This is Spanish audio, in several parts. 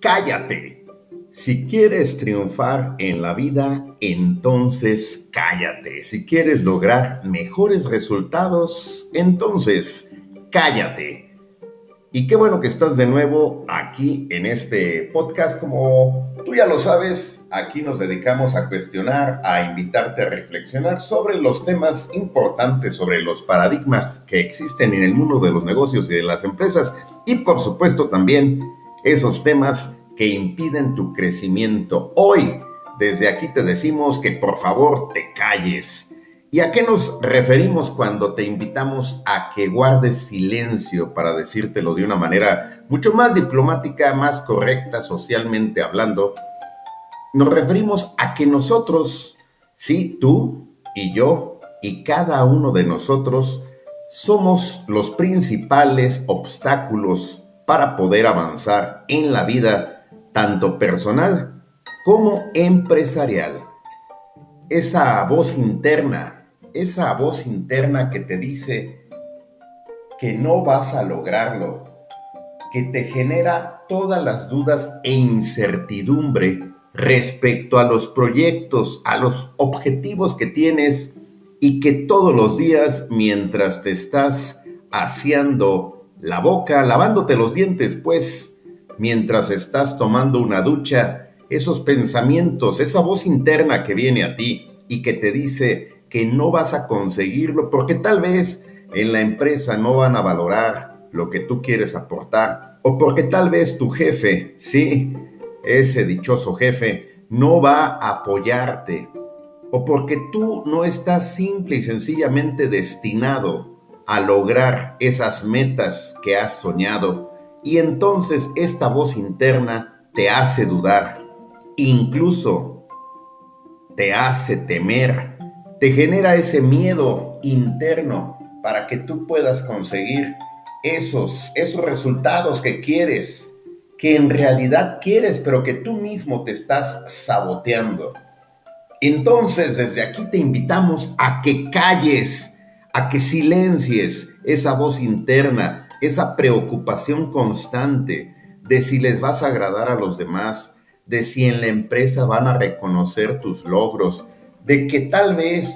cállate. Si quieres triunfar en la vida, entonces cállate. Si quieres lograr mejores resultados, entonces cállate. Y qué bueno que estás de nuevo aquí en este podcast. Como tú ya lo sabes, aquí nos dedicamos a cuestionar, a invitarte a reflexionar sobre los temas importantes, sobre los paradigmas que existen en el mundo de los negocios y de las empresas y por supuesto también esos temas que impiden tu crecimiento. Hoy, desde aquí te decimos que por favor te calles ¿Y a qué nos referimos cuando te invitamos a que guardes silencio para decírtelo de una manera mucho más diplomática, más correcta socialmente hablando? Nos referimos a que nosotros, sí, tú y yo y cada uno de nosotros, somos los principales obstáculos para poder avanzar en la vida, tanto personal como empresarial. Esa voz interna esa voz interna que te dice que no vas a lograrlo, que te genera todas las dudas e incertidumbre respecto a los proyectos, a los objetivos que tienes y que todos los días mientras te estás haciendo la boca, lavándote los dientes, pues, mientras estás tomando una ducha, esos pensamientos, esa voz interna que viene a ti y que te dice, que no vas a conseguirlo porque tal vez en la empresa no van a valorar lo que tú quieres aportar o porque tal vez tu jefe, sí, ese dichoso jefe, no va a apoyarte o porque tú no estás simple y sencillamente destinado a lograr esas metas que has soñado y entonces esta voz interna te hace dudar, incluso te hace temer te genera ese miedo interno para que tú puedas conseguir esos, esos resultados que quieres, que en realidad quieres, pero que tú mismo te estás saboteando. Entonces, desde aquí te invitamos a que calles, a que silencies esa voz interna, esa preocupación constante de si les vas a agradar a los demás, de si en la empresa van a reconocer tus logros, de que tal vez,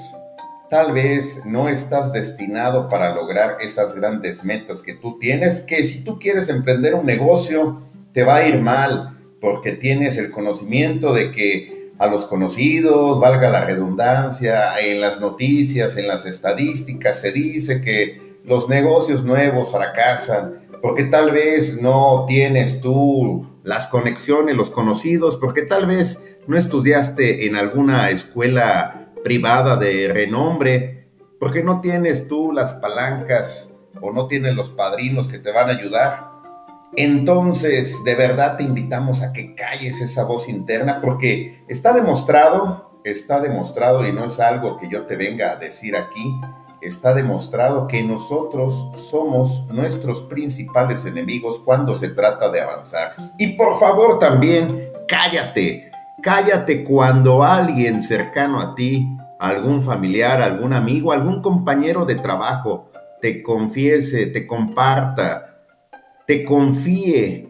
tal vez no estás destinado para lograr esas grandes metas que tú tienes, que si tú quieres emprender un negocio, te va a ir mal, porque tienes el conocimiento de que a los conocidos, valga la redundancia, en las noticias, en las estadísticas, se dice que los negocios nuevos fracasan, porque tal vez no tienes tú las conexiones, los conocidos, porque tal vez no estudiaste en alguna escuela privada de renombre, porque no tienes tú las palancas o no tienes los padrinos que te van a ayudar. Entonces, de verdad te invitamos a que calles esa voz interna porque está demostrado, está demostrado y no es algo que yo te venga a decir aquí, está demostrado que nosotros somos nuestros principales enemigos cuando se trata de avanzar. Y por favor también, cállate, Cállate cuando alguien cercano a ti, algún familiar, algún amigo, algún compañero de trabajo, te confiese, te comparta, te confíe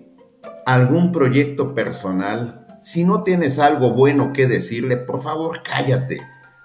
algún proyecto personal. Si no tienes algo bueno que decirle, por favor cállate.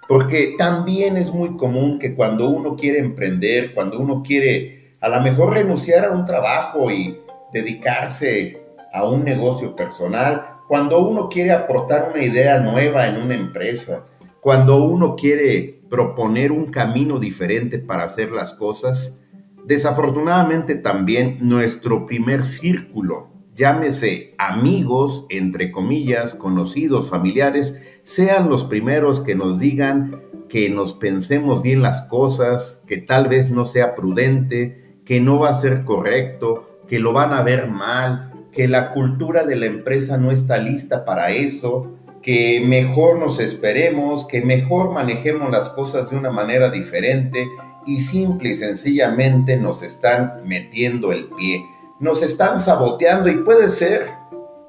Porque también es muy común que cuando uno quiere emprender, cuando uno quiere a lo mejor renunciar a un trabajo y dedicarse a un negocio personal, cuando uno quiere aportar una idea nueva en una empresa, cuando uno quiere proponer un camino diferente para hacer las cosas, desafortunadamente también nuestro primer círculo, llámese amigos, entre comillas, conocidos, familiares, sean los primeros que nos digan que nos pensemos bien las cosas, que tal vez no sea prudente, que no va a ser correcto, que lo van a ver mal, que la cultura de la empresa no está lista para eso, que mejor nos esperemos, que mejor manejemos las cosas de una manera diferente y simple y sencillamente nos están metiendo el pie, nos están saboteando y puede ser,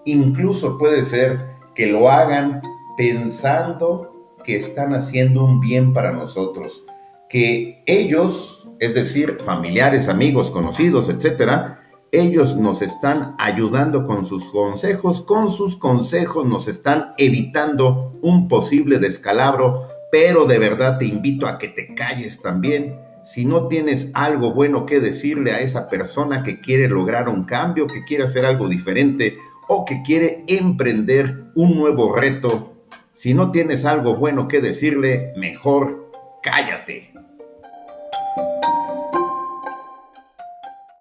incluso puede ser que lo hagan pensando que están haciendo un bien para nosotros, que ellos, es decir, familiares, amigos, conocidos, etcétera, Ellos nos están ayudando con sus consejos, con sus consejos nos están evitando un posible descalabro, pero de verdad te invito a que te calles también. Si no tienes algo bueno que decirle a esa persona que quiere lograr un cambio, que quiere hacer algo diferente o que quiere emprender un nuevo reto, si no tienes algo bueno que decirle, mejor cállate.